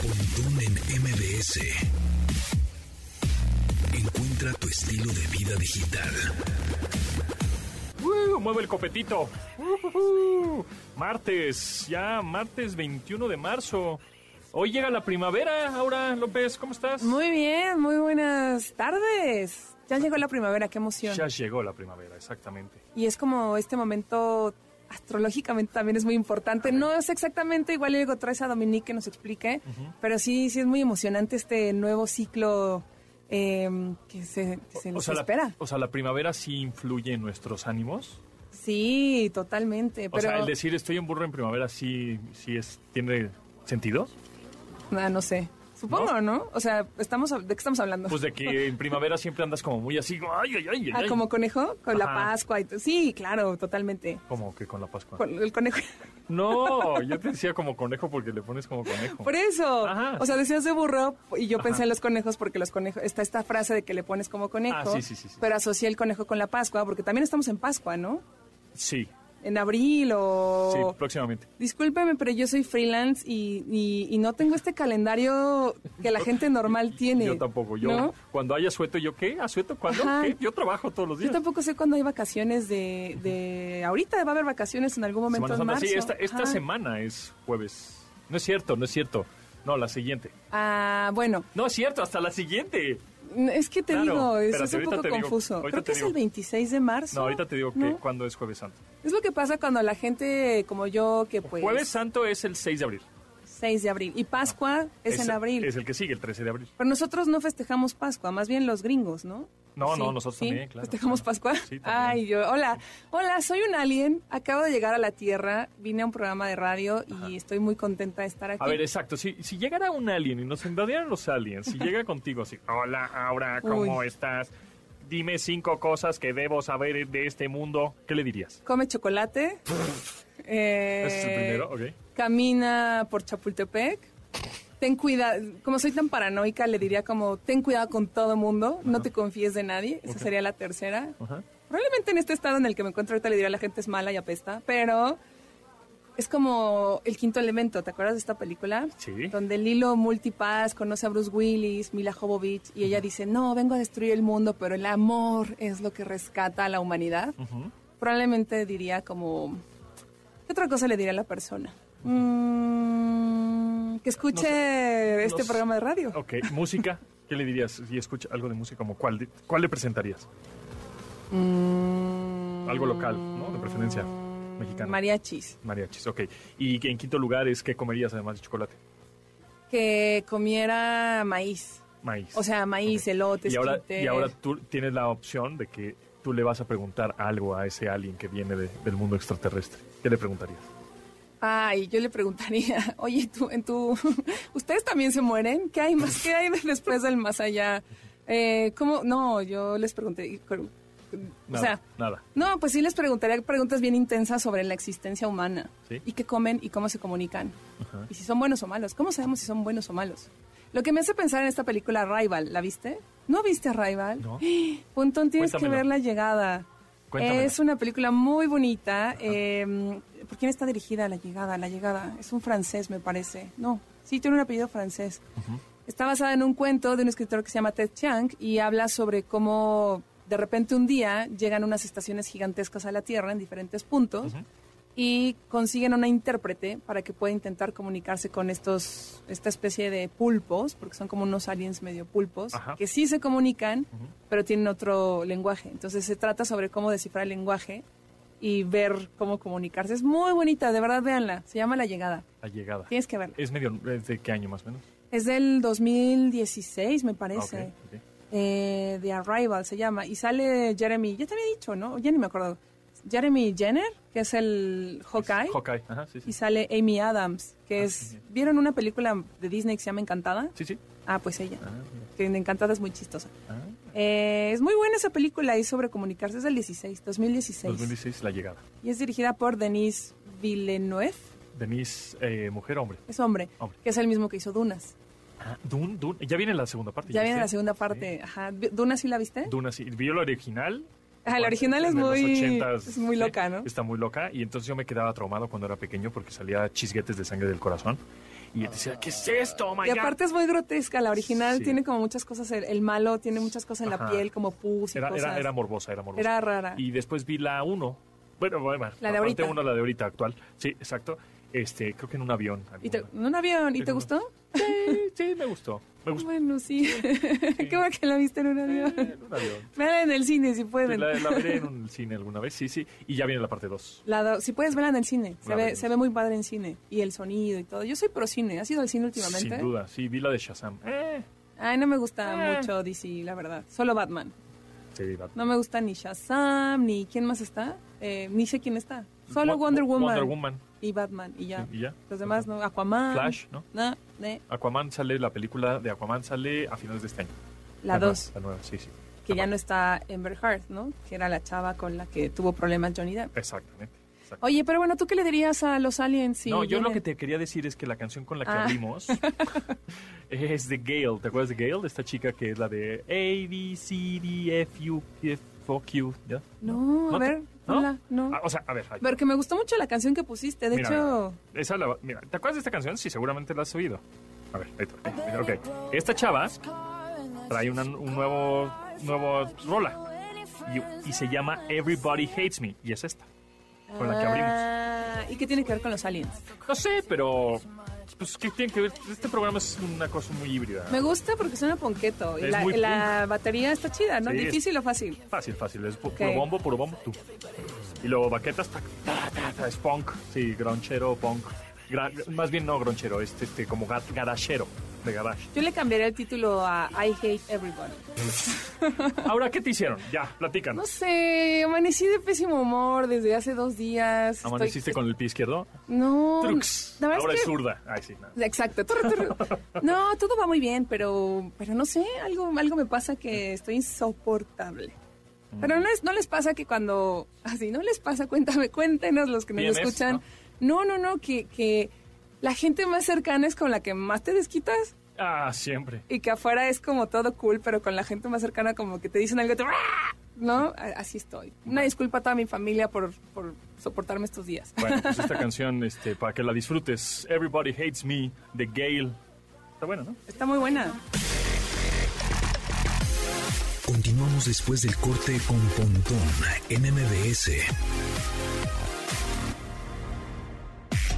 Pontón en MBS. Encuentra tu estilo de vida digital. Uh, mueve el copetito. Uh, uh, uh. Martes, ya martes 21 de marzo. Hoy llega la primavera, Aura López, ¿cómo estás? Muy bien, muy buenas tardes. Ya llegó la primavera, qué emoción. Ya llegó la primavera, exactamente. Y es como este momento astrológicamente también es muy importante. No es exactamente igual luego traes a Dominique que nos explique, pero sí, sí es muy emocionante este nuevo ciclo eh, que se, que se O nos sea, la, espera. o sea, la primavera sí influye en nuestros ánimos. Sí, totalmente. O Pero sea, el decir estoy en burro en primavera sí, sí es, tiene sentido. ah, no sé. Supongo, ¿no? O sea, estamos ¿de qué estamos hablando? Pues de que en primavera siempre andas como muy así, ay, ay, ay, ah, ay. como conejo con la. Pascua y Sí, claro, totalmente. Como que con la Pascua. Con el conejo. No, yo te decía como conejo porque le pones como conejo. Por eso. Ajá. O sea, decías de burro y yo pensé en los conejos porque los conejos. Está esta frase de que le pones como conejo. Ah, sí, sí, sí, sí. Pero asocié el conejo con la Pascua porque también estamos en Pascua, ¿no? Sí, En abril o. sí, próximamente. Discúlpeme, pero yo soy freelance y, y- y no tengo este calendario que la gente normal tiene. Yo tampoco. Yo, ¿no? cuando haya sueto, ¿yo qué? ¿Asueto? ¿Cuándo? ¿Qué? Yo trabajo todos los Yo días. tampoco sé cuándo hay vacaciones de, de... Ahorita va a haber vacaciones en algún momento Semana en Santa. marzo. Sí, esta, semana es jueves. No es cierto, no es cierto. No, la siguiente. Ah, bueno, No es cierto, hasta la siguiente. es que te Claro, digo, es, espérate, es un poco digo, confuso. Creo que es digo. el 26 de marzo. No, ahorita te digo que ¿no? cuándo es Jueves Santo. Es lo que pasa cuando la gente como yo, que pues... Jueves Santo es el 6 de abril. 6 de abril. Y Pascua es, en abril. Es el que sigue, el 13 de abril. Pero nosotros no festejamos Pascua, más bien los gringos, ¿no? No, Sí, no, nosotros sí. también, claro. ¿Festejamos Pascua? Sí, también. Ay, yo, hola, hola, soy un alien, acabo de llegar a la Tierra, vine a un programa de radio y estoy muy contenta de estar aquí. A ver, exacto. Si, si llegara un alien y nos invadieran los aliens, si llega contigo así, hola, Aura, ¿cómo Uy. estás? Dime cinco cosas que debo saber de este mundo. ¿Qué le dirías? Come chocolate. eh, Ese es el primero, ok. Camina por Chapultepec. Ten cuidado, como soy tan paranoica, le diría como, ten cuidado con todo mundo, no te confíes de nadie. Esa sería la tercera. Ajá. Probablemente en este estado en el que me encuentro ahorita le diría a la gente es mala y apesta, pero es como el quinto elemento, ¿te acuerdas de esta película? Sí. Donde Lilo Multipass conoce a Bruce Willis, Mila Jovovich, y ella dice, no, vengo a destruir el mundo, pero el amor es lo que rescata a la humanidad. Probablemente diría como... ¿Qué otra cosa le diría a la persona? Mm, que escuche No sé, este programa de radio. Ok, música. ¿Qué le dirías si escucha algo de música? Como cuál, de- ¿Cuál le presentarías? Mm, Algo local, ¿no? De preferencia mexicana. Mariachis. Mariachis, ok. Y en quinto lugar es ¿qué comerías además de chocolate? que comiera maíz. Maíz. O sea, maíz, Ok. elotes, y ahora, y ahora tú tienes la opción de que tú le vas a preguntar algo a ese alien que viene de- del mundo extraterrestre. ¿Qué le preguntarías? Ay, yo le preguntaría, oye, tú, en tu, ¿ustedes también se mueren? ¿Qué hay más? ¿Qué hay después del más allá? Eh, ¿Cómo? No, yo les pregunté, o sea, nada. no, pues sí les preguntaría preguntas bien intensas sobre la existencia humana. Sí. Y qué comen y cómo se comunican. Ajá. Y si son buenos o malos. ¿Cómo sabemos si son buenos o malos? Lo que me hace pensar en esta película Rival, ¿la viste? ¿No viste Rival? No. Pontón, tienes que ver La Llegada. Cuéntamelo. Es una película muy bonita. eh, ¿Por quién está dirigida La Llegada? La Llegada. Es un francés, me parece. No, sí, tiene un apellido francés. Está basada en un cuento de un escritor que se llama Ted Chiang y habla sobre cómo de repente un día llegan unas estaciones gigantescas a la Tierra en diferentes puntos y consiguen una intérprete para que pueda intentar comunicarse con estos esta especie de pulpos, porque son como unos aliens medio pulpos, Ajá. que sí se comunican, pero tienen otro lenguaje. Entonces se trata sobre cómo descifrar el lenguaje y ver cómo comunicarse. Es muy bonita, de verdad, véanla. Se llama La Llegada. La llegada. Tienes que verla. ¿Es medio, es de qué año más o menos? Es del 2016, me parece. Eh, The Arrival se llama. Y sale Jeremy, ya te había dicho, ¿no? Ya ni me acuerdo. Jeremy Jenner, que es el Hawkeye. Hawkeye, ajá, sí, sí. Y sale Amy Adams, que Ah, es... sí. ¿Vieron una película de Disney que se llama Encantada? Sí, sí. Ah, pues ella. Ah. Que en Encantada es muy chistosa. Ah, Eh, es muy buena esa película y sobre comunicarse. Es del 16, 2016. 2016, La llegada. Y es dirigida por Denis Villeneuve. Denise, eh, mujer o hombre. Es hombre, Hombre. que es el mismo que hizo Dunas. Ah, Dune, Dune. Ya viene la segunda parte. Ya viene viste? la segunda parte. Ajá. ¿Dunas sí la viste? Duna, sí. Vio la original. Ajá, la original es muy, 80s, es muy sí, loca, ¿no? Está muy loca. Y entonces yo me quedaba traumado cuando era pequeño porque salía chisguetes de sangre del corazón. Y decía, ¿qué es esto? Oh my Y God?" aparte es muy grotesca, la original Sí. tiene como muchas cosas, el, el malo tiene muchas cosas en la Ajá. piel, como pus y era, cosas. era, era morbosa, era morbosa. Era rara. Y después vi la 1. Bueno, bueno, La de ahorita. uno, la de ahorita actual. Sí, exacto. Este, creo que en un avión. ¿Y te- en un avión? ¿Y te gustó? Sí, sí, me gustó. Me gustó. Bueno, sí. Qué bueno que la viste en un avión. En un avión. Véanla en el cine si Sí, pueden. la, la veré en un cine alguna vez, sí, sí. Y ya viene la parte 2. La do- si puedes verla en el cine, se ve, se ve muy padre en cine. Y el sonido y todo. Yo soy pro cine. ¿Has ido al cine últimamente? Sin duda, sí, vi la de Shazam. Eh, Ay, no me gusta Eh. mucho DC, la verdad. Solo Batman. Sí, No me gusta ni Shazam, ni quién más está. Eh, ni sé quién está. Solo Wo- Wonder Wo- Woman. Wonder Woman. Y Batman, y ya. Sí, y ya. Los demás no. Aquaman. Flash, ¿no? Aquaman sale, la película de Aquaman sale a finales de este año. La nueva, 2, La nueva, sí, sí. que ya no está Amber Heard, ¿no? Que era la chava con la que tuvo problemas Johnny Depp. Exactamente. Exacto. Oye, pero bueno, ¿tú qué le dirías a los aliens? si no, yo lo que te quería decir es que la canción con la que Ah. abrimos es de Gail. ¿Te acuerdas de Gail? De esta chica que es la de A, B, C, D, F, U, F, O, Q. ¿ya? No, a ¿No te- ver, ¿no? ponla, no. Ah, o sea, a ver. ahí. Porque me gustó mucho la canción que pusiste. De Mira, hecho, mira, esa la- mira, ¿te acuerdas de esta canción? Sí, seguramente la has oído. A ver, ahí está. Mira, Ok. Esta chava trae una, un nuevo, nuevo rola y, y se llama Everybody Hates Me. Y es esta, con la que abrimos. Ah, ¿Y qué tiene que ver con los aliens? No sé, pero... Pues, ¿qué tiene que ver? Este programa es una cosa muy híbrida. Me gusta porque suena ponqueto. Y la, la batería está chida, ¿no? Sí, Difícil o fácil. Fácil, fácil. Es pu- Ok. puro bombo, puro bombo, tú. Y luego baquetas, ta, ta, ta, es punk. Sí, gronchero, punk. Gra- más bien no gronchero, este, este como ga- garachero, de. Yo le cambiaría el título a I Hate Everybody. Ahora, ¿qué te hicieron? Ya, platícanos. No sé, amanecí de pésimo humor desde hace dos días. Estoy- ¿Amaneciste con el pie izquierdo? No, Trux. la Ahora es zurda. Ay, sí. Exacto. No, todo va muy bien, pero, pero no sé, algo, algo me pasa que estoy insoportable. Pero no, es, no les pasa que cuando, así, no les pasa, cuéntame, cuéntenos los que nos escuchan. No, no, no, que, que la gente más cercana es con la que más te desquitas Ah, siempre. y que afuera es como todo cool, pero con la gente más cercana como que te dicen algo, te... ¿no? Así estoy. Una disculpa a toda mi familia por, por soportarme estos días. Bueno, pues esta canción, este, para que la disfrutes, Everybody Hates Me, de Gail. Está bueno, ¿no? Está muy buena. Continuamos después del corte con Pontón en MBS.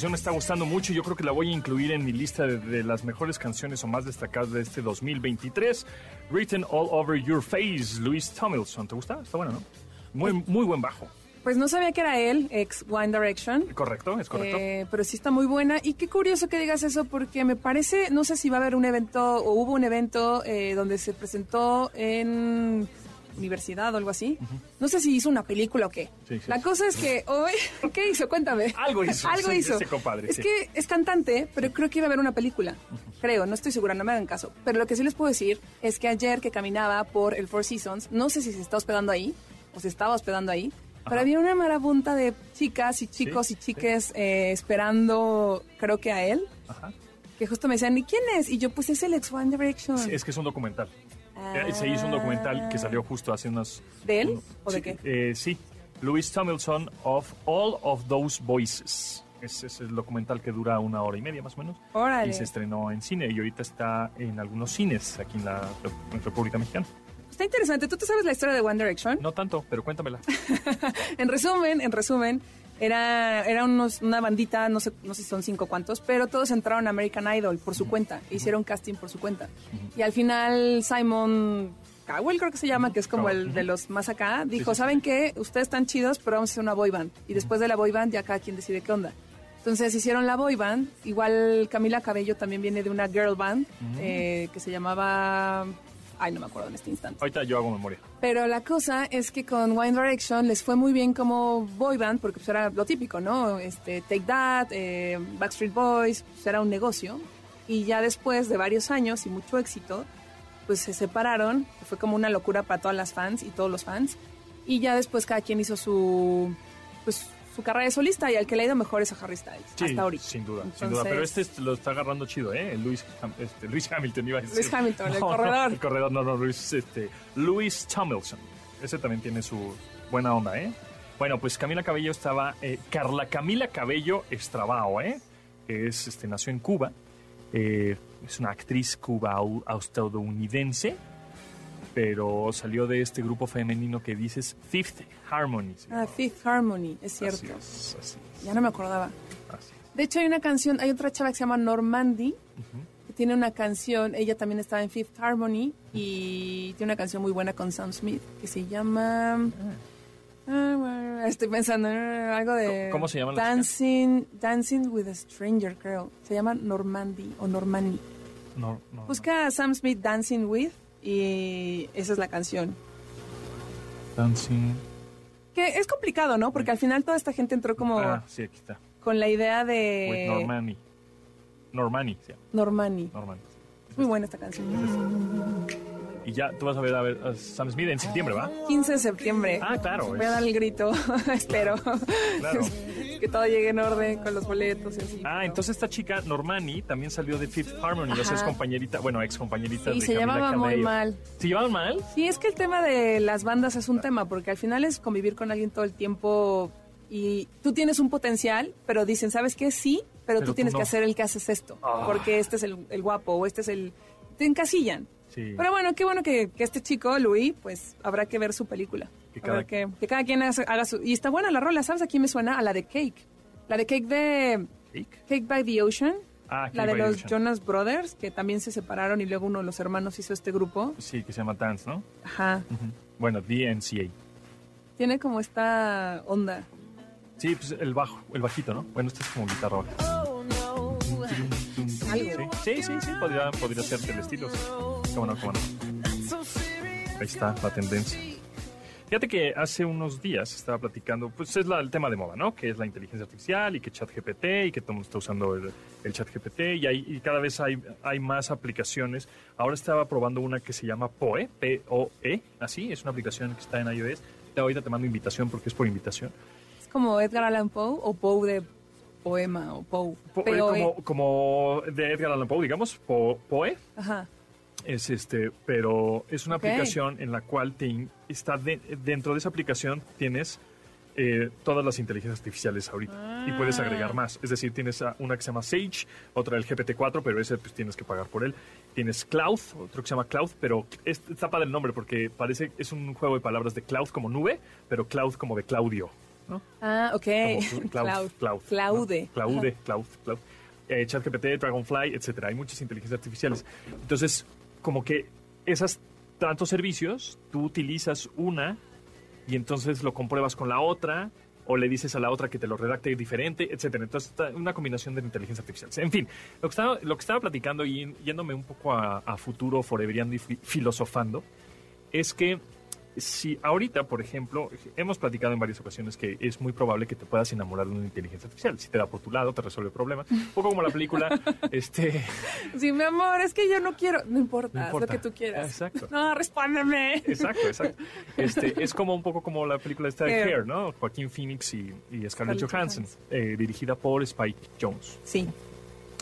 Canción me está gustando mucho. Yo creo que la voy a incluir en mi lista de, de las mejores canciones o más destacadas de este 2023. Written All Over Your Face, Luis Tomlinson. ¿Te gusta? Está bueno, ¿no? Muy, muy buen bajo. Pues no sabía que era él, ex One Direction. ¿Correcto? ¿Es correcto? Eh, pero sí está muy buena. Y qué curioso que digas eso, porque me parece, no sé si va a haber un evento o hubo un evento eh, donde se presentó en universidad o algo así. No sé si hizo una película o qué. Sí, sí, La cosa es que hoy, ¿qué hizo? Cuéntame. Algo hizo, Algo hizo. ese compadre, es que es cantante, pero creo que iba a haber una película. Creo, no estoy segura, no me hagan caso. Pero lo que sí les puedo decir es que ayer que caminaba por el Four Seasons, no sé si se está hospedando ahí o se estaba hospedando ahí, pero había una marabunta de chicas y chicos Sí, y chiques eh, esperando, creo que a él, Ajá. que justo me decían, ¿y quién es? Y yo, pues es el ex One Direction. Sí, es que es un documental. Ah. Se hizo un documental que salió justo hace unos... ¿De él uno- o de sí, qué? eh, sí. Louis Tomlinson of All of Those Voices. Ese es el documental que dura una hora y media más o menos. Órale. Y se estrenó en cine y ahorita está en algunos cines aquí en la en República Mexicana. Está interesante. ¿Tú te sabes la historia de One Direction? No tanto, pero cuéntamela. En resumen, en resumen, era, era unos, una bandita, no sé, no sé si son cinco cuantos, pero todos entraron a American Idol por su cuenta, hicieron casting por su cuenta. Y al final Simon Cowell, creo que se llama, que es como el de los más acá, dijo. ¿saben qué? Ustedes están chidos, pero vamos a hacer una boy band. Y después de la boy band ya cada quien decide qué onda. Entonces hicieron la boy band, igual Camila Cabello también viene de una girl band eh, que se llamaba... Ay, no me acuerdo en este instante. Ahorita yo hago memoria. Pero la cosa es que con One Direction les fue muy bien como boy band, porque pues era lo típico, ¿no? Este, Take That, eh, Backstreet Boys, pues era un negocio. y ya después de varios años y mucho éxito, pues se separaron, fue como una locura para todas las fans y todos los fans, y ya después cada quien hizo su, pues, su carrera de solista y al que le ha ido mejor es a Harry Styles, Sí, hasta ahorita. sin duda, sin duda. Pero este es- lo está agarrando chido, ¿eh? Luis, este, Luis Hamilton iba a decir. Luis Hamilton, el No, no, corredor. el corredor, no, no, Luis, este, Luis Tomlinson. Ese también tiene su buena onda, ¿eh? Bueno, pues Camila Cabello estaba... eh, Carla Camila Cabello Estrabao, ¿eh? Es, este, nació en Cuba. eh, es una actriz cuba-estadounidense. Pero salió de este grupo femenino que dices Fifth Harmony. Ah. Fifth Harmony, es cierto. Así es, así es, Ya no me acordaba. así es. De hecho, hay una canción, hay otra chava que se llama Normandy, que tiene una canción, ella también estaba en Fifth Harmony y tiene una canción muy buena con Sam Smith que se llama... Ah, bueno, estoy pensando en algo de... ¿Cómo se llama? Dancing, Dancing with a Stranger, creo. Se llama Normandy o Normandy. No, no, Busca a Sam Smith Dancing with y esa es la canción. Dancing. Que es complicado, ¿no? Porque al final toda esta gente entró como Ah, sí, aquí está. con la idea With de Normani. Normani, sí, Normandy. Normani. Es muy buena esta canción. Y ya tú vas a ver a, ver a Sam Smith en septiembre, ¿va? 15 de septiembre. Ah, claro. Voy es- a dar el grito, espero. Claro. Que todo llegue en orden con los boletos y así. Ah, entonces esta chica, Normani, también salió de Fifth Harmony. O sea, es compañerita, bueno, ex compañerita Sí, de se Camila llamaba muy mal. ¿Se llevaban mal? Sí, es que el tema de las bandas es un tema, porque al final es convivir con alguien todo el tiempo y tú tienes un potencial, pero dicen, ¿sabes qué? Sí, pero, Pero tú tú tienes no. que hacer el que haces esto, Ah. porque este es el, el guapo o este es el... Te encasillan. Sí. Pero bueno, qué bueno que, que este chico, Luis, pues habrá que ver su película. Que cada- que, que cada quien haga, su... Y está buena la rola, ¿sabes? Aquí me suena a la de Cake. La de Cake de... Cake. Cake by the Ocean. Ah, la de los Ocean. Jonas Brothers, que también se separaron y luego uno de los hermanos hizo este grupo. Sí, que se llama Dance, ¿no? Ajá. Ujú. Bueno, DNCA. Tiene como esta onda. Sí, pues el bajo, el bajito, ¿no? Bueno, este es como guitarra baja. Algo. Sí, sí, sí, sí, podría, podría ser del estilo. sí. Cómo no, cómo no. Ahí está la tendencia. Fíjate que hace unos días estaba platicando, pues es la- el tema de moda, ¿no? Que es la inteligencia artificial y que ChatGPT y que todo el mundo está usando el, el ChatGPT y, hay, y cada vez hay, hay más aplicaciones. Ahora estaba probando una que se llama POE, P-O-E, así, es una aplicación que está en iOS. Ya Ahorita te mando invitación porque es por invitación. Es como Edgar Allan Poe o Poe de poema o Poe. Po- eh, P-O-E. como, como de Edgar Allan Poe, digamos, Po- POE. Ajá. Es este, pero es una aplicación en la cual te está de- dentro de esa aplicación tienes eh, todas las inteligencias artificiales ahorita y puedes Ah. agregar más. Es decir, tienes una que se llama Sage, otra el GPT-4, pero ese pues tienes que pagar por él. Tienes Cloud, otro que se llama Cloud, pero es, está padre el nombre porque parece es un juego de palabras de Cloud como nube, pero Cloud como de Claudio. ¿no? Ah, ok. Como Cloud, Cloud, Claude. ¿no? Claude, Cloud, Cloud. Eh, ChatGPT, Dragonfly, etcétera. Hay muchas inteligencias artificiales. Entonces, como que esas tantos servicios, tú utilizas una y entonces lo compruebas con la otra o le dices a la otra que te lo redacte diferente, etcétera. Entonces, una combinación de inteligencia artificial. En fin, lo que estaba, lo que estaba platicando y yéndome un poco a, futuro, forevereando y fi- filosofando, es que si ahorita, por ejemplo, hemos platicado en varias ocasiones que es muy probable que te puedas enamorar de una inteligencia artificial. Si te da por tu lado, te resuelve problemas. Un poco como la película, este... Sí, mi amor, es que yo no quiero. No importa, No haz importa. lo que tú quieras. Exacto. No, respóndeme. Exacto, exacto. Este, es como un poco como la película esta de Hair. ¿no? Joaquín Phoenix y, Scarlett Johansson, eh, dirigida por Spike Jones. Sí.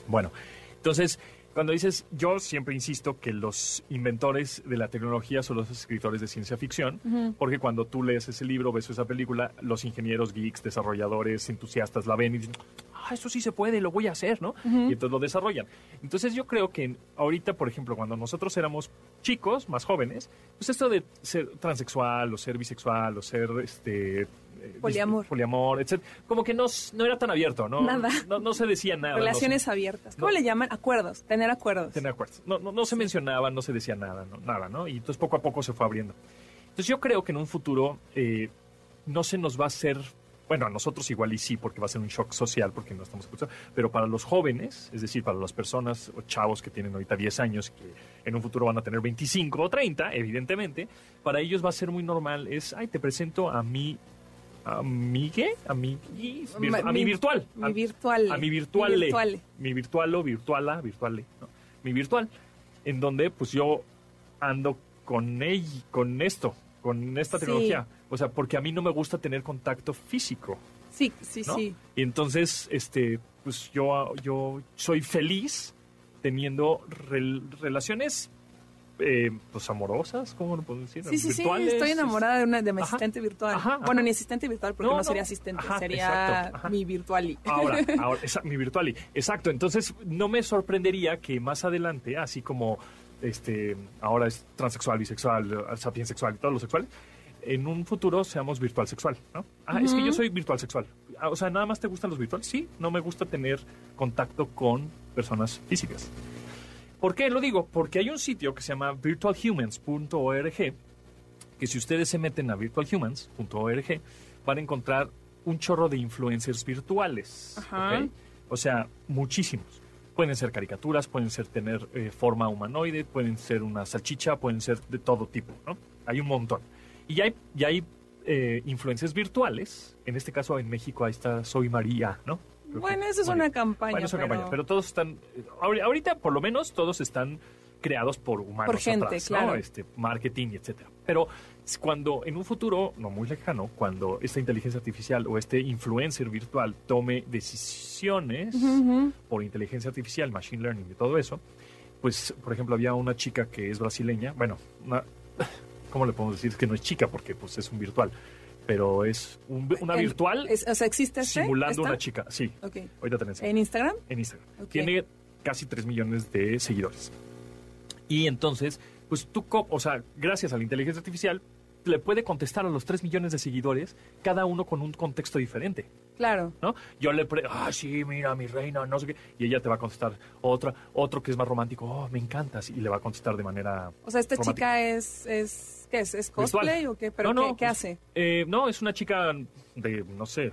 Bueno, entonces, cuando dices, yo siempre insisto que los inventores de la tecnología son los escritores de ciencia ficción, porque cuando tú lees ese libro, ves esa película, los ingenieros, geeks, desarrolladores, entusiastas la ven y dicen, ah, eso sí se puede, lo voy a hacer, ¿no? Y entonces lo desarrollan. Entonces yo creo que ahorita, por ejemplo, cuando nosotros éramos chicos, más jóvenes, pues esto de ser transexual o ser bisexual o ser este... eh, Poliamor. Poliamor, etc. Como que no, no era tan abierto, ¿no? Nada. No, no se decía nada. no se- Relaciones abiertas. ¿Cómo no. le llaman? Acuerdos. Tener acuerdos. Tener acuerdos. No, no, no se mencionaba, no se decía nada, no, nada, ¿no? Y entonces poco a poco se fue abriendo. Entonces yo creo que en un futuro eh, no se nos va a hacer, bueno, a nosotros igual y sí, porque va a ser un shock social, porque no estamos escuchando, pero para los jóvenes, es decir, para las personas o chavos que tienen ahorita 10 años, que en un futuro van a tener 25 o 30, evidentemente, para ellos va a ser muy normal, es, ay, te presento a mi... ¿A mi qué? A mi, vir- a mi virtual. Mi virtual. a mi virtuale. Mi virtuale. Mi virtualo, virtuala, virtuale. ¿no? mi virtual, en donde pues yo ando con ella, con esto, con esta Sí. tecnología. O sea, porque a mí no me gusta tener contacto físico. Sí, sí, ¿no? sí. Y entonces, este, pues yo, yo soy feliz teniendo rel- relaciones, eh, pues amorosas, ¿cómo lo puedo decir? Sí, sí, sí, estoy enamorada de, una, de mi Ajá. asistente virtual. Ajá, ajá. Bueno, ni asistente virtual porque No, no, no. sería asistente, sería exacto, mi virtuali. Ahora, ahora esa- mi virtual. Exacto. Entonces, no me sorprendería que más adelante, así como este ahora es transexual, bisexual, sapiensexual y todos los sexuales, en un futuro seamos virtual sexual, ¿no? Ah, es que yo soy virtual sexual. Ah, O sea, ¿nada más te gustan los virtuales? Sí, no me gusta tener contacto con personas físicas. ¿Por qué lo digo? Porque hay un sitio que se llama virtualhumans.org que si ustedes se meten a virtualhumans.org van a encontrar un chorro de influencers virtuales. Ajá. O sea, muchísimos. Pueden ser caricaturas, pueden ser tener eh, forma humanoide, pueden ser una salchicha, pueden ser de todo tipo, ¿no? Hay un montón. Y hay, hay eh, influencers virtuales. En este caso, en México, ahí está Soy María, ¿no? Bueno, eso es una campaña. Bueno, es una pero- campaña, pero todos están, ahori- ahorita por lo menos todos están creados por humanos Por gente, atrás, ¿no? claro. Este, marketing, etcétera. Pero cuando en un futuro no muy lejano, cuando esta inteligencia artificial o este influencer virtual tome decisiones por inteligencia artificial, machine learning y todo eso, pues, por ejemplo, había una chica que es brasileña, bueno, una, ¿cómo le podemos decir? Que no es chica porque pues es un virtual, pero es un- una El- virtual es- o sea, ¿existe este? simulando una chica, sí. Ok. Ahorita te la enseño ¿En Instagram? en Instagram. Ok. Tiene casi 3 millones de seguidores. Y entonces, pues tú, co- o sea, gracias a la inteligencia artificial, le puede contestar a los 3 millones de seguidores, cada uno con un contexto diferente, Claro. ¿no? Yo le pre, ah, sí, mira, mi reina, no sé qué, y ella te va a contestar otra, otro que es más romántico, oh, me encantas, y le va a contestar de manera... O sea, esta romántica. chica es, es ¿qué es? ¿Es cosplay o qué? ¿Pero No, no, qué, qué pues, hace? Eh, no, es una chica de, no sé, de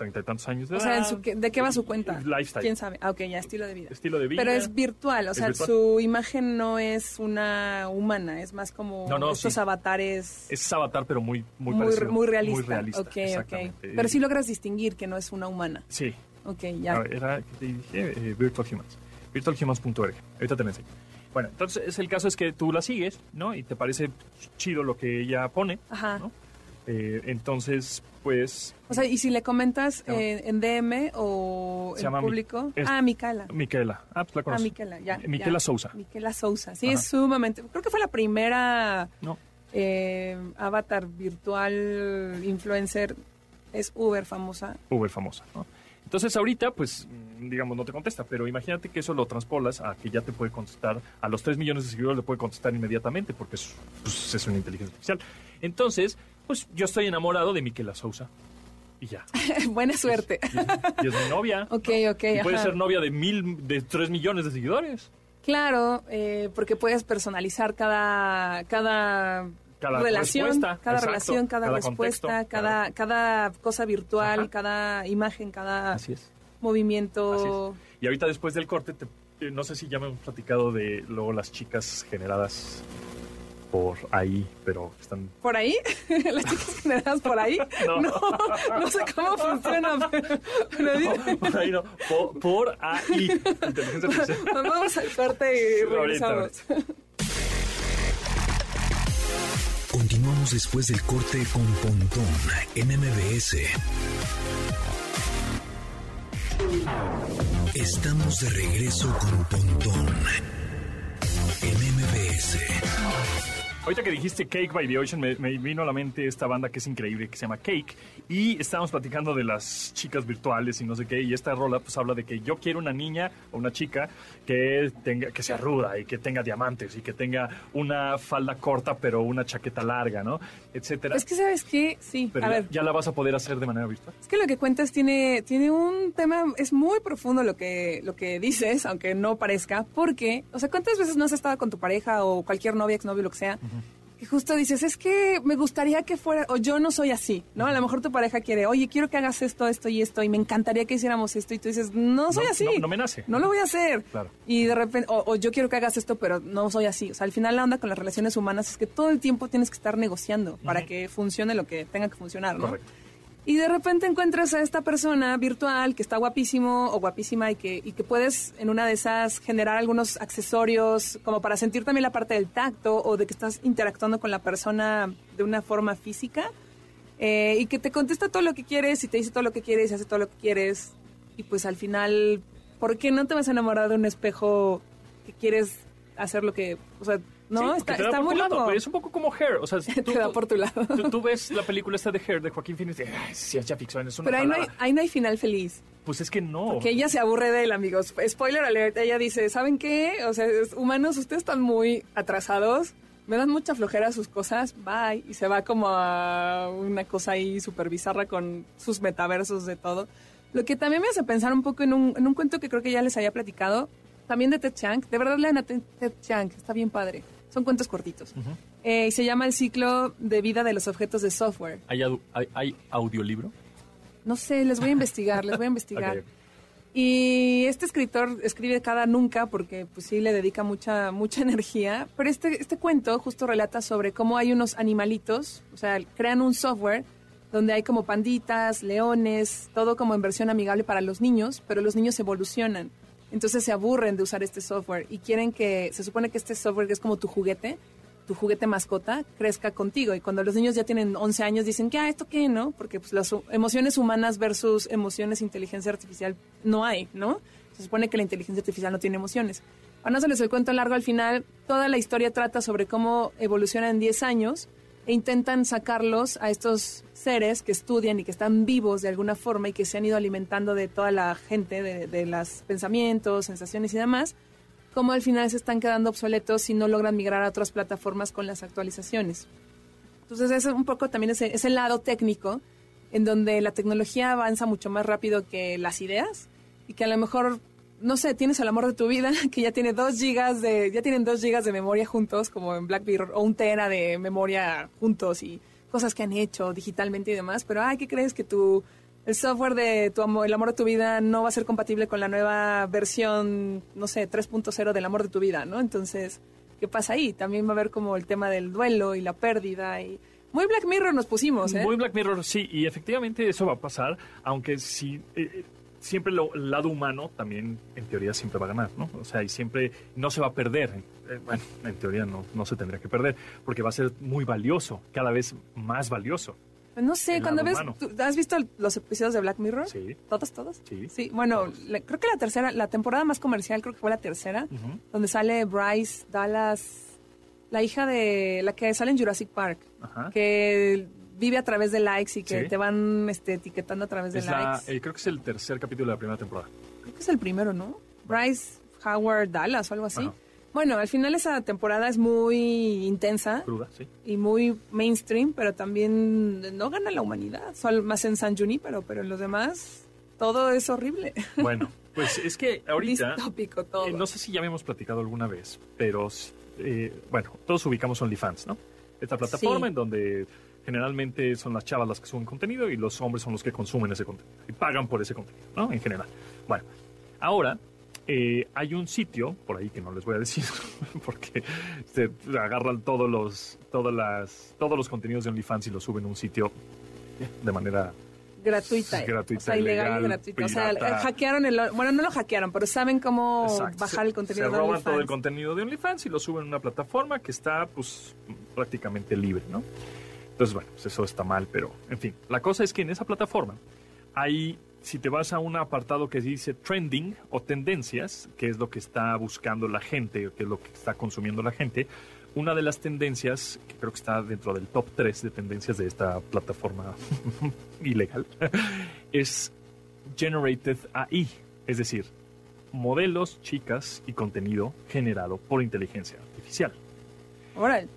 treinta y tantos años de O sea, en su- ¿de qué va su cuenta? Lifestyle. ¿Quién sabe? Ah, ok, ya, estilo de vida. Estilo de vida. Pero es virtual, o Es sea, virtual. su imagen no es una humana, es más como No, no, estos sí. avatares Es avatar, pero muy, muy, muy, parecido. muy realista. Muy realista, Ok, ok. exactamente. Pero sí logras distinguir que no es una humana. Sí. Ok, A ya. ver, era, ¿qué te dije? Eh, Virtual Humans. Virtualhumans.org. Ahorita te lo enseño. Bueno, entonces el caso es que tú la sigues, ¿no? Y te parece chido lo que ella pone, Ajá. ¿no? Eh, entonces, pues, O sea, y si le comentas eh, en DM o en llama Mi- público. es- ah, Micaela. Miquela. Ah, pues la Ah, conoces. Miquela, ya. Miquela ya. Sousa. Sousa. Sí, Ajá. es sumamente. Creo que fue la primera No. eh, avatar virtual influencer. Es Uber famosa. Uber famosa, ¿no? Entonces ahorita, pues, mm, digamos, no te contesta, pero imagínate que eso lo transpolas a que ya te puede contestar, a los 3 millones de seguidores le puede contestar inmediatamente, porque es, pues, es una inteligencia artificial. Entonces, pues yo estoy enamorado de Miquela Sousa. Y ya. Buena suerte. Y es, y es mi novia. ok, ok. Y puede ajá. ser novia de mil, de 3 millones de seguidores. Claro, eh, porque puedes personalizar cada, cada, Cada relación, cada exacto, relación, cada, cada respuesta, contexto, cada, cada cosa virtual, Ajá. cada imagen, cada Así es. movimiento. Así Y ahorita después del corte, te- eh, no sé si ya me hemos platicado de luego las chicas generadas por ahí, pero están ¿Por ahí? ¿Las chicas generadas por ahí? No. No, no sé cómo funciona. Pero, pero di- por ahí no, por, por ahí. Inteligencia artificial. vamos al corte y Ahorita, regresamos. Continuamos después del corte con Pontón en MBS. Estamos de regreso con Pontón en MBS. Ahorita que dijiste Cake by the Ocean, me, me vino a la mente esta banda que es increíble, que se llama Cake. Y estábamos platicando de las chicas virtuales y no sé qué. Y esta rola pues habla de que yo quiero una niña o una chica que tenga que sea ruda y que tenga diamantes y que tenga una falda corta pero una chaqueta larga, ¿no? Etcétera. Es que, ¿sabes qué? Sí, pero a ya, ver. ya la vas a poder hacer de manera virtual. Es que lo que cuentas tiene, tiene un tema, es muy profundo lo que, lo que dices, aunque no parezca, porque, o sea, ¿cuántas veces no has estado con tu pareja o cualquier novia, exnovio, lo que sea? Que justo dices, es que me gustaría que fuera, o yo no soy así, ¿no? A lo mejor tu pareja quiere, oye, quiero que hagas esto, esto y esto, y me encantaría que hiciéramos esto, y tú dices, no soy No, así. no- no me nace. No lo voy a hacer. Claro. Y de repente, o, o yo quiero que hagas esto, pero no soy así. O sea, al final la onda con las relaciones humanas es que todo el tiempo tienes que estar negociando para que funcione lo que tenga que funcionar, ¿no? Correcto. Y de repente encuentras a esta persona virtual que está guapísimo o guapísima y que, y que puedes en una de esas generar algunos accesorios como para sentir también la parte del tacto o de que estás interactuando con la persona de una forma física. eh, y que te contesta todo lo que quieres y te dice todo lo que quieres y hace todo lo que quieres. Y pues al final, ¿por qué no te vas a enamorar de un espejo que quieres hacer lo que... O sea, no, Sí, porque está, te da está por muy tu loco. pero Es un poco como Hair. O sea, si Te tú, da por tu lado. tú- tú ves la película esta de Hair de Joaquín Phoenix y "Ay, ciencia ficción, es una Pero ahí no, hay, jalada". ahí no hay final feliz. Pues es que no. Que ella se aburre de él, amigos. Spoiler alert, ella dice, ¿saben qué? O sea, humanos, ustedes están muy atrasados. Me dan mucha flojera sus cosas. Bye. Y se va como a una cosa ahí súper bizarra con sus metaversos de todo. Lo que también me hace pensar un poco en un, en un cuento que creo que ya les había platicado. También de Ted Chiang. De verdad lean a Ted Chiang. Está bien padre. Son cuentos cortitos. Eh, y se llama El ciclo de vida de los objetos de software. ¿Hay, hay, hay audiolibro? No sé, les voy a investigar, les voy a investigar. Y este escritor escribe cada nunca porque pues sí le dedica mucha mucha energía, pero este este cuento justo relata sobre cómo hay unos animalitos, o sea, crean un software donde hay como panditas, leones, todo como en versión amigable para los niños, pero los niños evolucionan. Entonces se aburren de usar este software y quieren que se supone que este software que es como tu juguete, tu juguete mascota crezca contigo. Y cuando los niños ya tienen 11 años dicen, ah, ¿Esto qué? ¿No? Porque pues, las emociones humanas versus emociones inteligencia artificial no hay, ¿no? Se supone que la inteligencia artificial no tiene emociones. Para no hacerles el cuento largo, al final toda la historia trata sobre cómo evoluciona en 10 años e intentan sacarlos a estos seres que estudian y que están vivos de alguna forma y que se han ido alimentando de toda la gente, de, los pensamientos, sensaciones y demás, cómo al final se están quedando obsoletos si no logran migrar a otras plataformas con las actualizaciones. Entonces, es un poco también ese, ese lado técnico en donde la tecnología avanza mucho más rápido que las ideas y que a lo mejor, no sé, tienes el amor de tu vida que ya tiene dos gigas de, ya tienen dos gigas de memoria juntos, como en Black Mirror, o un tera de memoria juntos y cosas que han hecho digitalmente y demás, pero ay, ¿qué crees que tu el software de tu amor, el amor de tu vida no va a ser compatible con la nueva versión, no sé, 3.0 del amor de tu vida, ¿no? Entonces, ¿qué pasa ahí? También va a haber como el tema del duelo y la pérdida y muy Black Mirror nos pusimos, ¿eh? Muy Black Mirror, sí, y efectivamente eso va a pasar, aunque sí, eh, siempre lo, el lado humano también en teoría siempre va a ganar, ¿no? O sea, y siempre no se va a perder. Eh, bueno, en teoría no, no se tendría que perder, porque va a ser muy valioso, cada vez más valioso. Pues no sé, cuando ves, humano. ¿tú- ¿has visto los episodios de Black Mirror? Sí. ¿Todos, todos? Sí. Sí, bueno, la- creo que la tercera, la temporada más comercial creo que fue la tercera, donde sale Bryce Dallas, la hija de la que sale en Jurassic Park, Ajá. que vive a través de likes y que Sí. te van este, etiquetando a través de Es la- likes. eh, creo que es el tercer capítulo de la primera temporada. Creo que es el primero, ¿no? Bryce Howard Dallas o algo así. Ajá. Bueno, al final esa temporada es muy intensa Cruda, sí. y muy mainstream, pero también no gana la humanidad. Solo más en San Junipero, pero en los demás todo es horrible. Bueno, pues es que ahorita... Distópico todo. Eh, no sé si ya habíamos platicado alguna vez, pero eh, bueno, todos ubicamos OnlyFans, ¿no? Esta plataforma Sí. en donde generalmente son las chavas las que suben contenido y los hombres son los que consumen ese contenido y pagan por ese contenido, ¿no? En general. Bueno, ahora eh, hay un sitio por ahí que no les voy a decir porque se agarran todos los, todas las, todos los contenidos de OnlyFans y los suben a un sitio de manera gratuita. Gratuita, O sea, ilegal y gratuita. O sea, eh, hackearon el... Bueno, no lo hackearon, pero saben cómo Exacto. bajar Se- el contenido Se de roban todo el OnlyFans. contenido de OnlyFans y lo suben a una plataforma que está, pues, prácticamente libre, ¿no? Entonces, bueno, pues eso está mal, pero, en fin. La cosa es que en esa plataforma hay, si te vas a un apartado que dice trending o tendencias, que es lo que está buscando la gente, que es lo que está consumiendo la gente, una de las tendencias, que creo que está dentro del top 3 de tendencias de esta plataforma ilegal, es Generated AI, es decir, modelos, chicas y contenido generado por inteligencia artificial.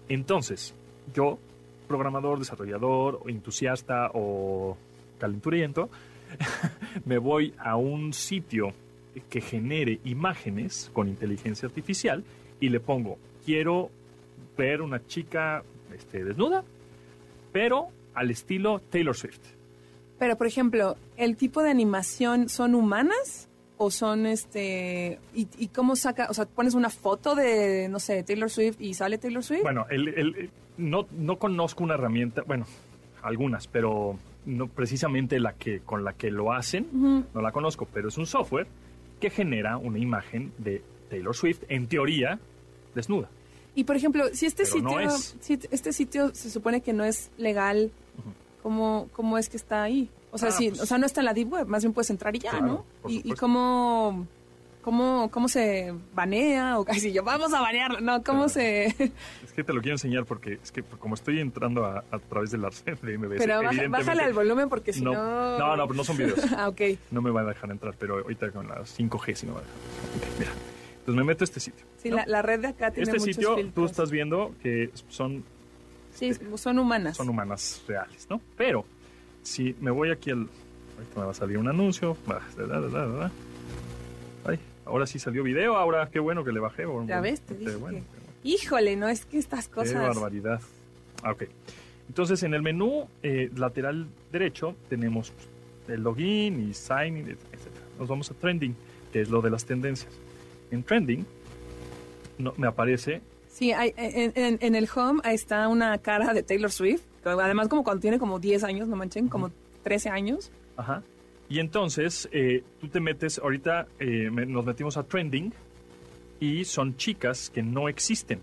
Entonces, yo, programador, desarrollador, entusiasta o calenturiento, me voy a un sitio que genere imágenes con inteligencia artificial y le pongo, quiero ver una chica este, desnuda, pero al estilo Taylor Swift. Pero, por ejemplo, ¿el tipo de animación son humanas? ¿O son este.? ¿Y, y cómo saca? O sea, pones una foto de, no sé, Taylor Swift y sale Taylor Swift. Bueno, el, el- no, no conozco una herramienta, bueno, algunas, pero no precisamente la que con la que lo hacen, no la conozco, pero es un software que genera una imagen de Taylor Swift, en teoría, desnuda. Y por ejemplo, si este Pero no sitio, es. si este sitio se supone que no es legal, ¿cómo, cómo es que está ahí? O sea, Ah, sí, pues- o sea, no está en la deep web, más bien puedes entrar y ya, Claro, ¿no? Y, cómo, cómo, cómo se banea o casi yo vamos a banearlo, no, cómo Claro. se, Es que te lo quiero enseñar porque es que como estoy entrando a, a través de la red de MBS, pero baja- bájale al volumen porque si no, no, no, no, no son videos. ah, ok. No me va a dejar entrar, pero ahorita con las 5G sí me va a dejar. Ok, mira. Entonces me meto a este sitio. Sí, ¿no? la, la red de acá tiene este muchos sitio tú estás viendo que son, Sí, son humanas. son humanas reales, ¿no? Pero si me voy aquí al... Ahorita me va a salir un anuncio. Ay, ahora sí salió video, ahora qué bueno que le bajé. bueno, Ya bueno, ves, te qué dije bueno, que- qué bueno. Híjole, no es que estas Qué cosas. barbaridad. Ah, ok. Entonces, en el menú eh, lateral derecho tenemos el login y sign in, etc. Nos vamos a trending, que es lo de las tendencias. En trending no, me aparece, Sí, hay, en, en- en el home ahí está una cara de Taylor Swift. Además, como cuando tiene como 10 años, no manchen, como 13 años. ajá, y entonces eh, tú te metes, ahorita eh, me- nos metimos a trending y son chicas que no existen.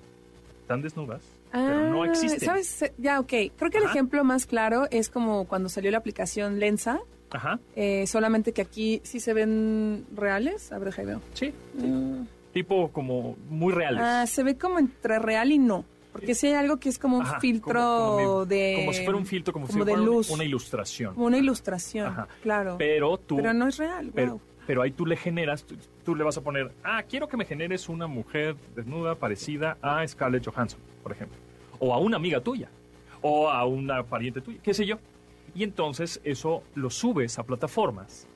Están desnudas, pero no Ah, existen. ¿Sabes? Ya, ok. Creo que el ejemplo más claro es como cuando salió la aplicación Lensa. Ajá, eh, solamente que aquí sí se ven reales. A ver, y veo. sí, Mm. Tipo como muy reales. Ah, se ve como entre real y no. Porque si hay algo que es como un Ajá, filtro como- como mi- de... Como si fuera un filtro, como, como si de fuera luz. una ilustración. Como una ilustración, Ajá. claro. Pero tú... Pero no es real, pero, wow. pero ahí tú le generas, tú, tú le vas a poner, ah, quiero que me generes una mujer desnuda parecida a Scarlett Johansson, por ejemplo. O a una amiga tuya. O a una pariente tuya, qué sé yo. Y entonces eso lo subes a plataformas,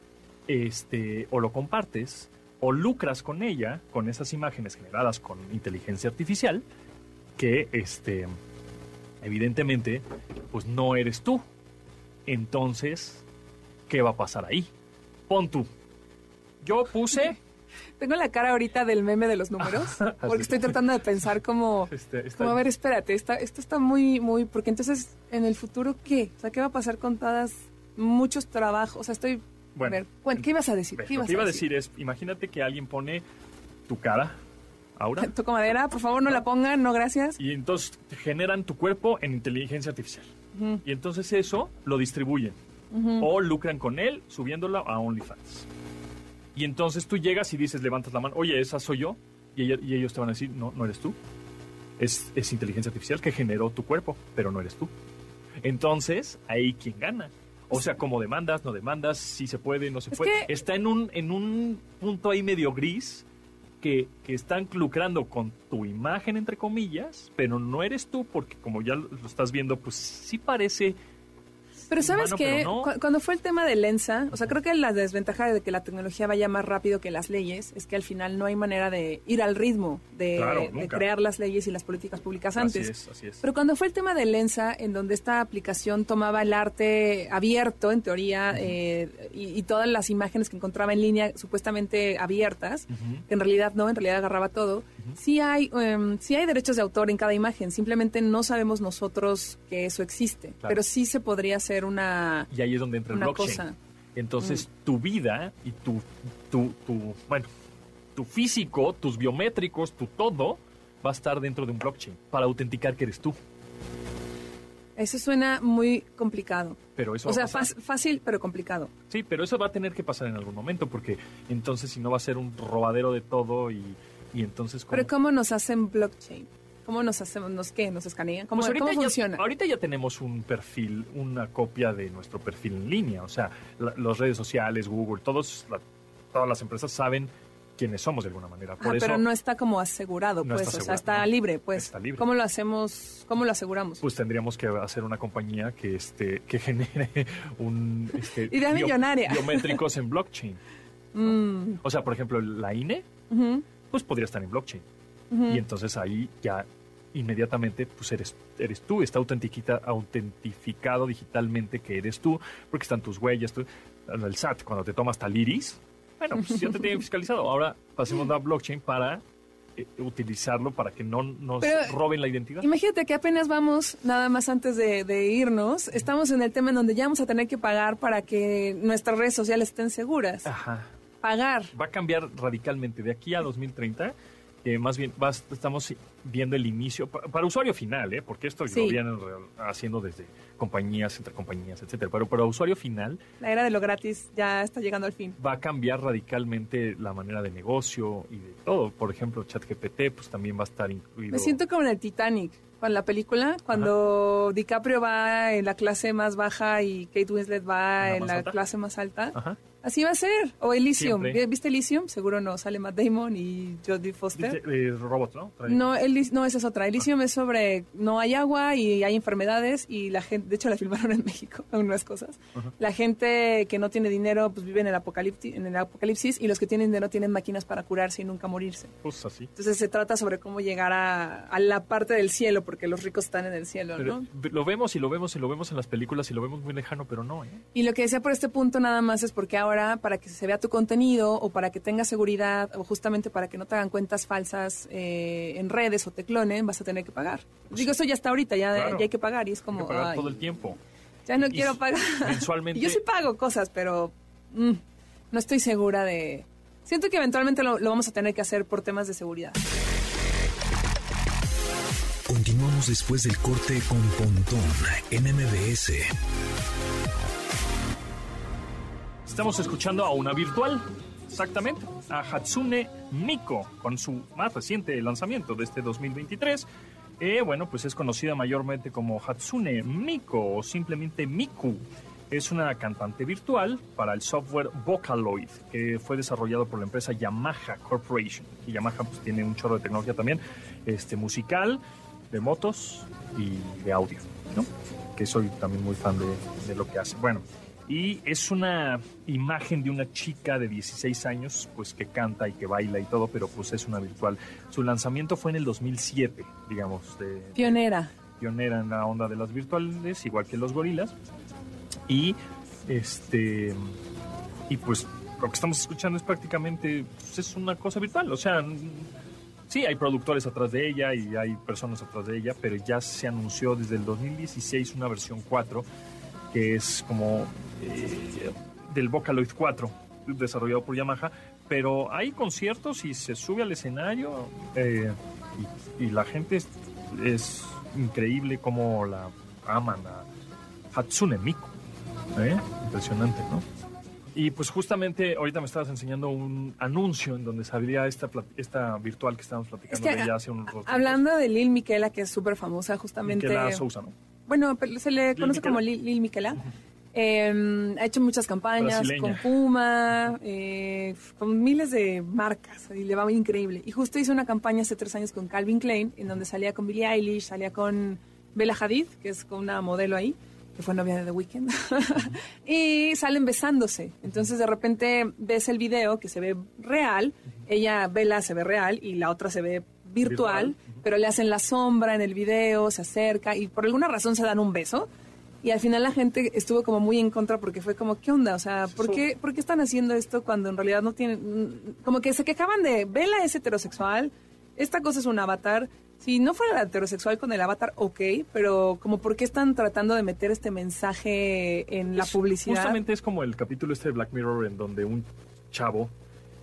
este, o lo compartes, o lucras con ella, con esas imágenes generadas con inteligencia artificial, que este, evidentemente, pues no eres tú. Entonces, ¿qué va a pasar ahí? Pon tú. Yo puse. Tengo la cara ahorita del meme de los números, porque estoy tratando de pensar como, Este, como a ver, espérate, esto está muy, muy, porque entonces, en el futuro, ¿qué? O sea, ¿qué va a pasar con todas, muchos trabajos? O sea, estoy, Bueno, a ver, ¿qué ibas a decir? ¿Qué lo ibas que iba a decir? decir es: imagínate que alguien pone tu cara, Aura, Toco madera, por favor, no la pongan, no, gracias. y entonces generan tu cuerpo en inteligencia artificial. Ujú, Y entonces eso lo distribuyen. ujú. o lucran con él subiéndola a OnlyFans. Y entonces tú llegas y dices, levantas la mano, oye, esa soy yo. Y, ella- y ellos te van a decir, no, no eres tú. Es, es inteligencia artificial que generó tu cuerpo, pero no eres tú. Entonces, ahí quién gana. O sea, como demandas, no demandas, si se puede, no se Es puede. que- Está en un, en un punto ahí medio gris que, que están lucrando con tu imagen, entre comillas, pero no eres tú, porque como ya lo lo estás viendo, pues sí parece Pero sabes humano, que pero no. cuando fue el tema de Lensa, o sea, creo que la desventaja de que la tecnología vaya más rápido que las leyes es que al final no hay manera de ir al ritmo de, Claro, de crear las leyes y las políticas públicas antes. Así es, así es. Pero cuando fue el tema de Lensa, en donde esta aplicación tomaba el arte abierto, en teoría, eh, y, y todas las imágenes que encontraba en línea supuestamente abiertas, Ujú. que en realidad no, en realidad agarraba todo, sí, hay, em, sí hay derechos de autor en cada imagen, simplemente no sabemos nosotros que eso existe, Claro. pero sí se podría hacer una, Y ahí es donde entra el blockchain. cosa. Mm. Entonces, tu vida y tu, tu, tu, bueno, tu físico, tus biométricos, tu todo, va a estar dentro de un blockchain para autenticar que eres tú. Eso suena muy complicado. Pero eso O va sea, fácil, pero complicado. Sí, pero eso va a tener que pasar en algún momento porque entonces si no va a ser un robadero de todo y, y entonces... ¿cómo? Pero ¿cómo nos hacen blockchain? ¿Cómo nos hacemos? ¿Nos qué? ¿Nos escanean? ¿Cómo, Pues ahorita cómo ya- funciona? ahorita ya tenemos un perfil, una copia de nuestro perfil en línea. O sea, la- las redes sociales, Google, todos, la- todas las empresas saben quiénes somos de alguna manera. Por Ah, eso, pero no está como asegurado, No pues, está o sea, está no. libre, pues. Está libre. ¿Cómo lo hacemos? ¿Cómo lo aseguramos? pues tendríamos que hacer una compañía que este que genere un este, Idea millonaria. biométricos en blockchain. Mm, O sea, por ejemplo, la INE, pues podría estar en blockchain. Y entonces ahí ya inmediatamente pues eres, eres tú, está autentiquita- autentificado digitalmente que eres tú, porque están tus huellas, tú- el SAT, cuando te tomas tal iris, bueno, pues ya te tienen fiscalizado. Ahora pasemos a blockchain para eh, utilizarlo para que no nos Pero- roben la identidad. Imagínate que apenas vamos, nada más antes de, de irnos, estamos en el tema en donde ya vamos a tener que pagar para que nuestras redes sociales estén seguras. Ajá. Pagar. Va a cambiar radicalmente de aquí a 2030. Que más bien vas- estamos viendo el inicio pa- para usuario final, ¿eh? porque esto Sí. lo vienen haciendo desde compañías, entre compañías, etcétera. Pero para usuario final La era de lo gratis ya está llegando al fin. va a cambiar radicalmente la manera de negocio y de todo. Por ejemplo, ChatGPT pues también va a estar incluido. Me siento como en el Titanic, con la película, cuando DiCaprio va en la clase más baja y Kate Winslet va ¿En la alta? clase más alta. Ajá. Así va a ser. O Elysium. Siempre. ¿Viste Elysium? Seguro no. Sale Matt Damon y Jodie Foster. Eh, robots, ¿no? Trae- No, Elis- no, esa es otra. Elysium es sobre no hay agua y hay enfermedades y la gente, de hecho la filmaron en México, algunas cosas. La gente que no tiene dinero pues vive en el, apocalipti- en el apocalipsis y los que tienen dinero tienen máquinas para curarse y nunca morirse. Pues así. Entonces se trata sobre cómo llegar a, a la parte del cielo, porque los ricos están en el cielo, Pero ¿no? lo vemos y lo vemos y lo vemos en las películas y lo vemos muy lejano, pero no, ¿eh? Y lo que decía por este punto nada más es porque ahora para que se vea tu contenido o para que tengas seguridad o justamente para que no te hagan cuentas falsas eh, en redes o te clonen, vas a tener que pagar. Digo, eso ya está ahorita, ya, Claro. ya hay que pagar y es Hay como, que pagar ay, todo el tiempo. ya no Y quiero pagar. mensualmente- Yo sí pago cosas, pero mm, no estoy segura de... Siento que eventualmente lo, lo vamos a tener que hacer por temas de seguridad. Continuamos después del corte con Pontón en MBS. Estamos escuchando a una virtual, exactamente, a Hatsune Miko, con su más reciente lanzamiento de este 2023. Eh, bueno, pues es conocida mayormente como Hatsune Miko o simplemente Miku. Es una cantante virtual para el software Vocaloid, que fue desarrollado por la empresa Yamaha Corporation. Y Yamaha pues, tiene un chorro de tecnología también, este, musical, de motos y de audio. Que soy también muy fan de lo que hace. Bueno, y es una imagen de una chica de 16 años, pues que canta y que baila y todo, pero pues es una virtual. Su lanzamiento fue en el 2007, digamos, de, Pionera. pionera en la onda de las virtuales, igual que los gorilas. Y este y pues lo que estamos escuchando es prácticamente pues, es una cosa virtual, o sea, sí hay productores atrás de ella y hay personas atrás de ella, pero ya se anunció desde el 2016 una versión 4 que es como eh, del Vocaloid 4 desarrollado por Yamaha, pero hay conciertos y se sube al escenario eh, y, y la gente es, es increíble como la aman a Hatsune Miku. ¿eh? Impresionante, ¿no? Y pues justamente ahorita me estabas enseñando un anuncio en donde sabía esta, esta virtual que estábamos platicando Es que, de ella hace unos ratos. Hablando de Lil Miquela, que es súper famosa justamente... Miquela Sousa, ¿no? Bueno, se le Lil conoce como. Lil, Lil Miquela. Eh, ha hecho muchas campañas Brasileña. con Puma, eh, con miles de marcas y le va muy increíble. Y justo hizo una campaña hace tres años con Calvin Klein, en donde salía con Billie Eilish, salía con Bella Hadid, que es con una modelo ahí, que fue novia de The Weeknd. y salen besándose. Entonces de repente ves el video que se ve real, ella, Bella, se ve real y la otra se ve virtual, Virtual. pero le hacen la sombra en el video, se acerca y por alguna razón se dan un beso. Y al final la gente estuvo como muy en contra porque fue como, ¿qué onda? O sea, ¿por qué, ¿por qué están haciendo esto cuando en realidad no tienen... Como que se quejaban de, Vela es heterosexual, esta cosa es un avatar. Si no fuera heterosexual con el avatar, ok, pero como por qué están tratando de meter este mensaje en la Es- publicidad. Justamente es como el capítulo este de Black Mirror en donde un chavo,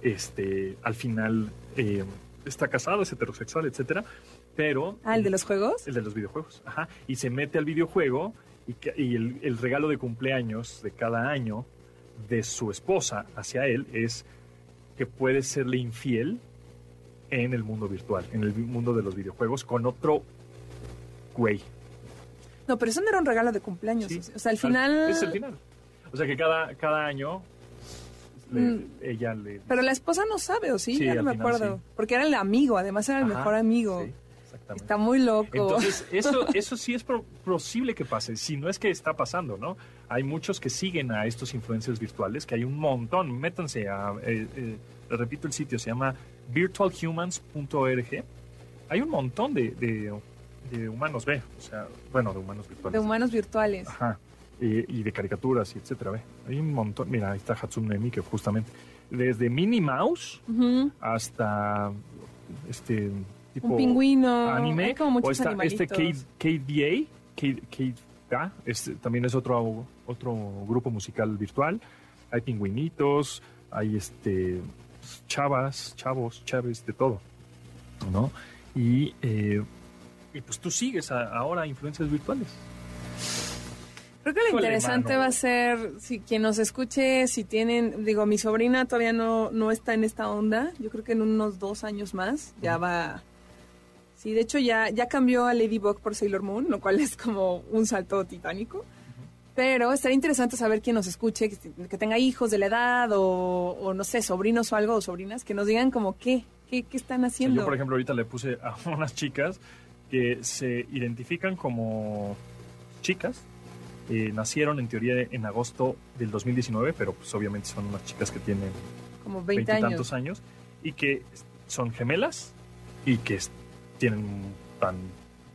este, al final eh, está casado, es heterosexual, etcétera, pero Ah, el de los juegos. el de los videojuegos, ajá, y se mete al videojuego y, el, el regalo de cumpleaños de cada año de su esposa hacia él es que puede serle infiel en el mundo virtual, en el mundo de los videojuegos con otro güey. No, pero eso no era un regalo de cumpleaños. Sí. O sea, al final... Es el final. O sea que cada, cada año le- Mm. ella le... Pero la esposa no sabe, ¿o sí? Sí, ya no me final acuerdo. sí. Porque era el amigo, además era el Ajá, mejor amigo. sí, exactamente. Está muy loco. Entonces, eso, eso sí es pro- posible que pase, si no es que está pasando, ¿no? Hay muchos que siguen a estos influencers virtuales, que hay un montón. Métanse a, eh, eh, repito el sitio, se llama virtualhumans.org. Hay un montón de, de, de humanos, ve, o sea, bueno, de humanos virtuales. de humanos virtuales. Ajá. Y, y de caricaturas y etcétera, ve. Hay un montón. Mira, ahí está Hatsune Miku, justamente. Desde Minnie Mouse hasta este tipo Un pingüino. anime. Hay como muchos o está este KDA, KDA, este también es otro, otro grupo musical virtual. Hay pingüinitos, hay este chavas, chavos, chaves, de todo. ¿No? Y, eh, y pues tú sigues a- ahora influencias virtuales. Creo que lo interesante va a ser si quien nos escuche, si tienen, digo, mi sobrina todavía no, no está en esta onda. Yo creo que en unos dos años más ya va. Sí, de hecho ya, ya cambió a Ladybug por Sailor Moon, lo cual es como un salto titánico. Pero estaría interesante saber quién nos escuche, que, que tenga hijos de la edad o, o, no sé, sobrinos o algo, o sobrinas, que nos digan como qué, qué, qué están O sea, haciendo. yo, por ejemplo, ahorita le puse a unas chicas que se identifican como chicas. Eh, nacieron en teoría en agosto del 2019, pero pues obviamente son unas chicas que tienen como 20 años. veintitantos años. y que son gemelas y que tienen tan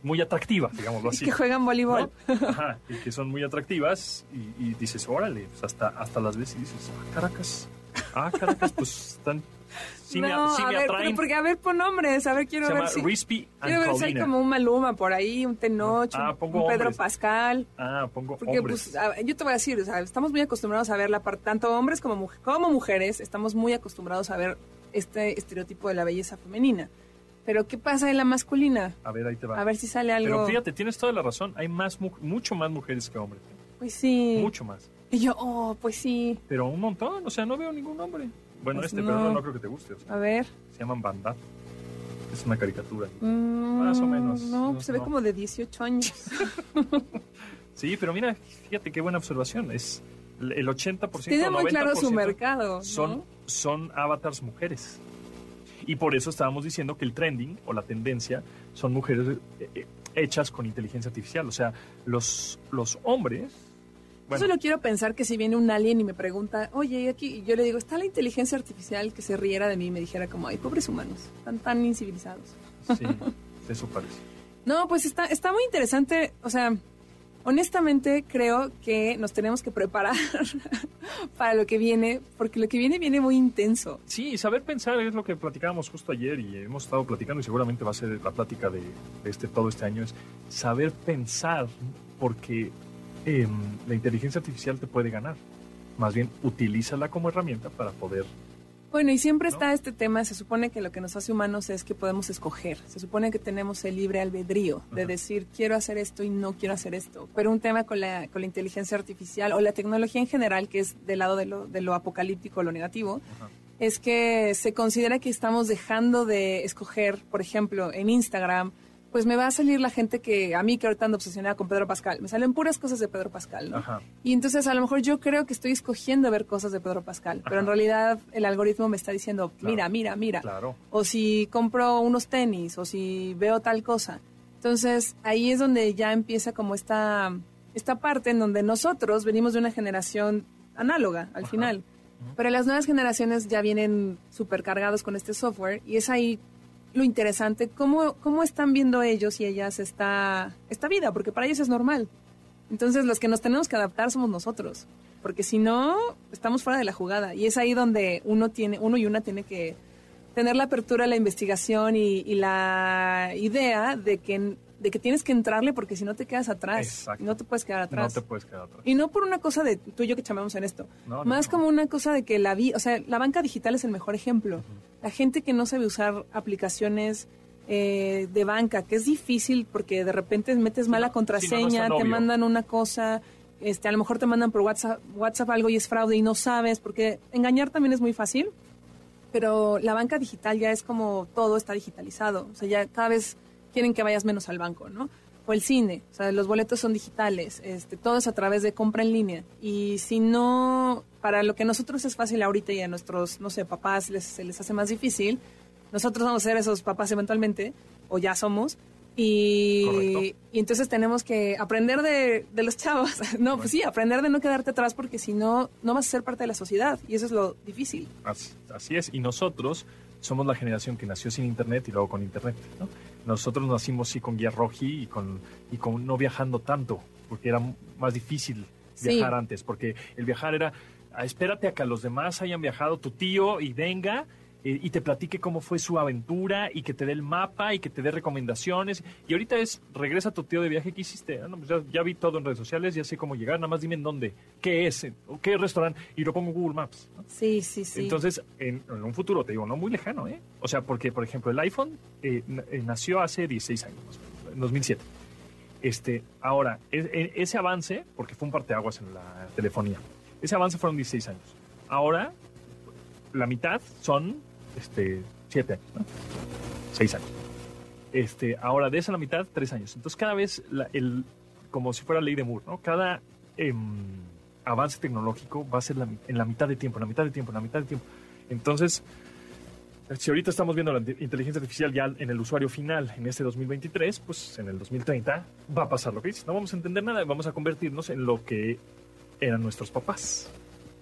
muy atractivas, digámoslo Y así. que juegan voleibol. Ajá, y que son muy atractivas y, y dices, órale, pues hasta, hasta las ves y dices, ah, Caracas, ah, Caracas, pues están, sí me, no, sí a me ver, atraen. porque a ver, pon nombres, a ver, quiero Se ver si... Rispy Quiero ver si hay como un Maluma por ahí, un Tenoch, Ah, un- Pedro hombres. Pascal. Ah, pongo Porque, hombres. pues, a- yo te voy a decir, o sea, estamos muy acostumbrados a ver la parte, tanto hombres como, muj- como mujeres, estamos muy acostumbrados a ver este estereotipo de la belleza femenina. Pero, ¿qué pasa en la masculina? a ver, ahí te va. A ver si sale algo. Pero fíjate, tienes toda la razón. Hay más, mu- mucho más mujeres que hombres. Pues sí. Mucho más. Y yo, oh, pues sí. Pero un montón. O sea, no veo ningún hombre. Bueno, Pues este, no. pero no, no creo que te guste. o sea, A ver. se llaman Bandad. Es una caricatura. Mm, Más o menos. No, No, se ve como de 18 años. Sí, pero mira, fíjate qué buena observación. Es el el 80%, Tiene muy claro su 90% mercado. Son, son avatars mujeres. Y por eso estábamos diciendo que el trending o la tendencia son mujeres eh, eh, hechas con inteligencia artificial. O sea, los, los hombres... Yo Bueno, solo quiero pensar que si viene un alien y me pregunta, oye, ¿y aquí, y yo le digo, está la inteligencia artificial que se riera de mí y me dijera como, ay, pobres humanos, están tan incivilizados. sí, eso parece. No, pues está, está muy interesante, o sea, honestamente creo que nos tenemos que preparar para lo que viene, porque lo que viene viene muy intenso. Sí, saber pensar es lo que platicábamos justo ayer y hemos estado platicando y seguramente va a ser la plática de, de este todo este año es saber pensar porque em, la inteligencia artificial te puede ganar. Más bien, utilízala como herramienta para poder... Bueno, y siempre está este tema, se supone que lo que nos hace humanos es que podemos escoger, se supone que tenemos el libre albedrío de decir quiero hacer esto y no quiero hacer esto, pero un tema con la, con la inteligencia artificial o la tecnología en general, que es del lado de lo, de lo apocalíptico, lo negativo, Ajá. es que se considera que estamos dejando de escoger, por ejemplo, en Instagram, pues me va a salir la gente que a mí que ahorita ando obsesionada con Pedro Pascal, me salen puras cosas de Pedro Pascal, ¿no? Ajá. Y entonces a lo mejor yo creo que estoy escogiendo ver cosas de Pedro Pascal, pero en realidad el algoritmo me está diciendo, Claro. mira, mira, mira. Claro. O si compro unos tenis, o si veo tal cosa. Entonces ahí es donde ya empieza como esta, esta parte en donde nosotros venimos de una generación análoga al Ajá. final. Pero las nuevas generaciones ya vienen supercargados con este software y es ahí lo interesante, cómo, cómo están viendo ellos y ellas esta, esta vida, porque para ellos es normal. Entonces los que nos tenemos que adaptar somos nosotros, porque si no, estamos fuera de la jugada. Y es ahí donde uno, tiene, uno y una tiene que tener la apertura la investigación y, y la idea de que, de que tienes que entrarle porque si no te quedas atrás. Exacto. No te puedes quedar No atrás. te puedes quedar atrás. Y no por una cosa de tú y yo que chamamos en esto. No, no, más no. como una cosa de que la vi, o sea, la banca digital es el mejor ejemplo. La gente que no sabe usar aplicaciones eh, de banca, que es difícil porque de repente metes mala no, no, no contraseña, te obvio. mandan una cosa, este, a lo mejor te mandan por WhatsApp, WhatsApp algo y es fraude y no sabes, porque engañar también es muy fácil. Pero la banca digital ya es como todo está digitalizado. O sea, ya cada vez quieren que vayas menos al banco, ¿no? O el cine, o sea, los boletos son digitales, este, todo es a través de compra en línea. Y si no, para lo que a nosotros es fácil ahorita y a nuestros, no sé, papás les, se les hace más difícil, nosotros vamos a ser esos papás eventualmente, o ya somos, y, y entonces tenemos que aprender de, de los chavos. No, pues sí, aprender de no quedarte atrás porque si no, no vas a ser parte de la sociedad y eso es lo difícil. Así, así es. Y nosotros somos la generación que nació sin internet y luego con internet. ¿no? Nosotros nacimos sí con guía roji y con, y con no viajando tanto, porque era más difícil Sí. viajar antes, porque el viajar era, "Ah, espérate a que los demás hayan viajado, tu tío, y venga, eh, y te platique cómo fue su aventura y que te dé el mapa y que te dé recomendaciones. Y ahorita es, regresa tu tío de viaje que hiciste. Ah, no, pues ya, ya vi todo en redes sociales, ya sé cómo llegar, nada más dime en dónde, qué es, o qué restaurante, y lo pongo en Google Maps. ¿no? Sí, sí, sí. Entonces, en, en un futuro, te digo, no muy lejano, ¿eh? O sea, porque, por ejemplo, el iPhone eh, eh, nació hace 16 años, en 2007. Este, ahora, es- e- ese avance, porque fue un parteaguas en la telefonía, ese avance fueron 16 años. Ahora, la mitad son este, 7 años, ¿no? 6 años. Este, ahora, de esa la mitad, 3 años. Entonces, cada vez, el, como si fuera ley de Moore, ¿no? Cada em, avance tecnológico va a ser en la mitad de tiempo, en la mitad de tiempo, en la mitad de tiempo. Entonces, si ahorita estamos viendo la inte- inteligencia artificial ya en el usuario final en este 2023, pues en el 2030 va a pasar lo que dices. No vamos a entender nada, vamos a convertirnos en lo que eran nuestros papás.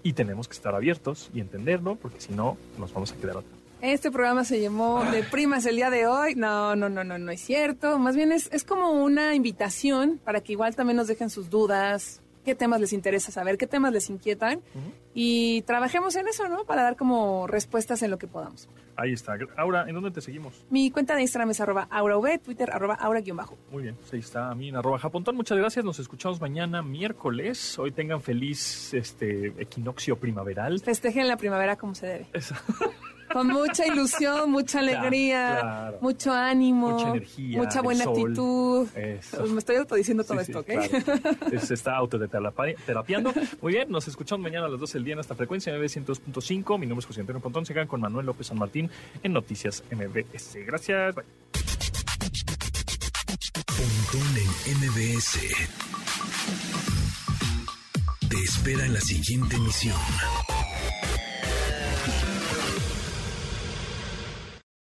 Y tenemos que estar abiertos y entenderlo, porque si no, nos vamos a quedar atrás. Este programa se llamó De Primas el día de hoy. No, no, no, no, no es cierto. Más bien es, es como una invitación para que igual también nos dejen sus dudas, qué temas les interesa saber, qué temas les inquietan. Y trabajemos en eso, ¿no? Para dar como respuestas en lo que podamos. Ahí está. Aura, ¿en dónde te seguimos? Mi cuenta de Instagram es arroba aurav, Twitter arroba aura-bajo. Muy bien, pues ahí está a mí en arroba japontón. Muchas gracias, nos escuchamos mañana miércoles. Hoy tengan feliz este equinoccio primaveral. Festejen la primavera como se debe. Eso. Con mucha ilusión, mucha alegría, claro. mucho ánimo, Mucha energía, mucha buena sol. actitud. Eso. Pues me estoy autodiciendo todo Sí, esto, sí, ¿ok? claro. Se está autoterapiando. Muy bien, nos escuchamos mañana a las 12 del día en esta frecuencia MB102.5. Mi nombre es José Antonio Pontón. Se quedan con Manuel López San Martín en Noticias MBS. Gracias. Bye. Pontón en MBS. Te espera en la siguiente emisión.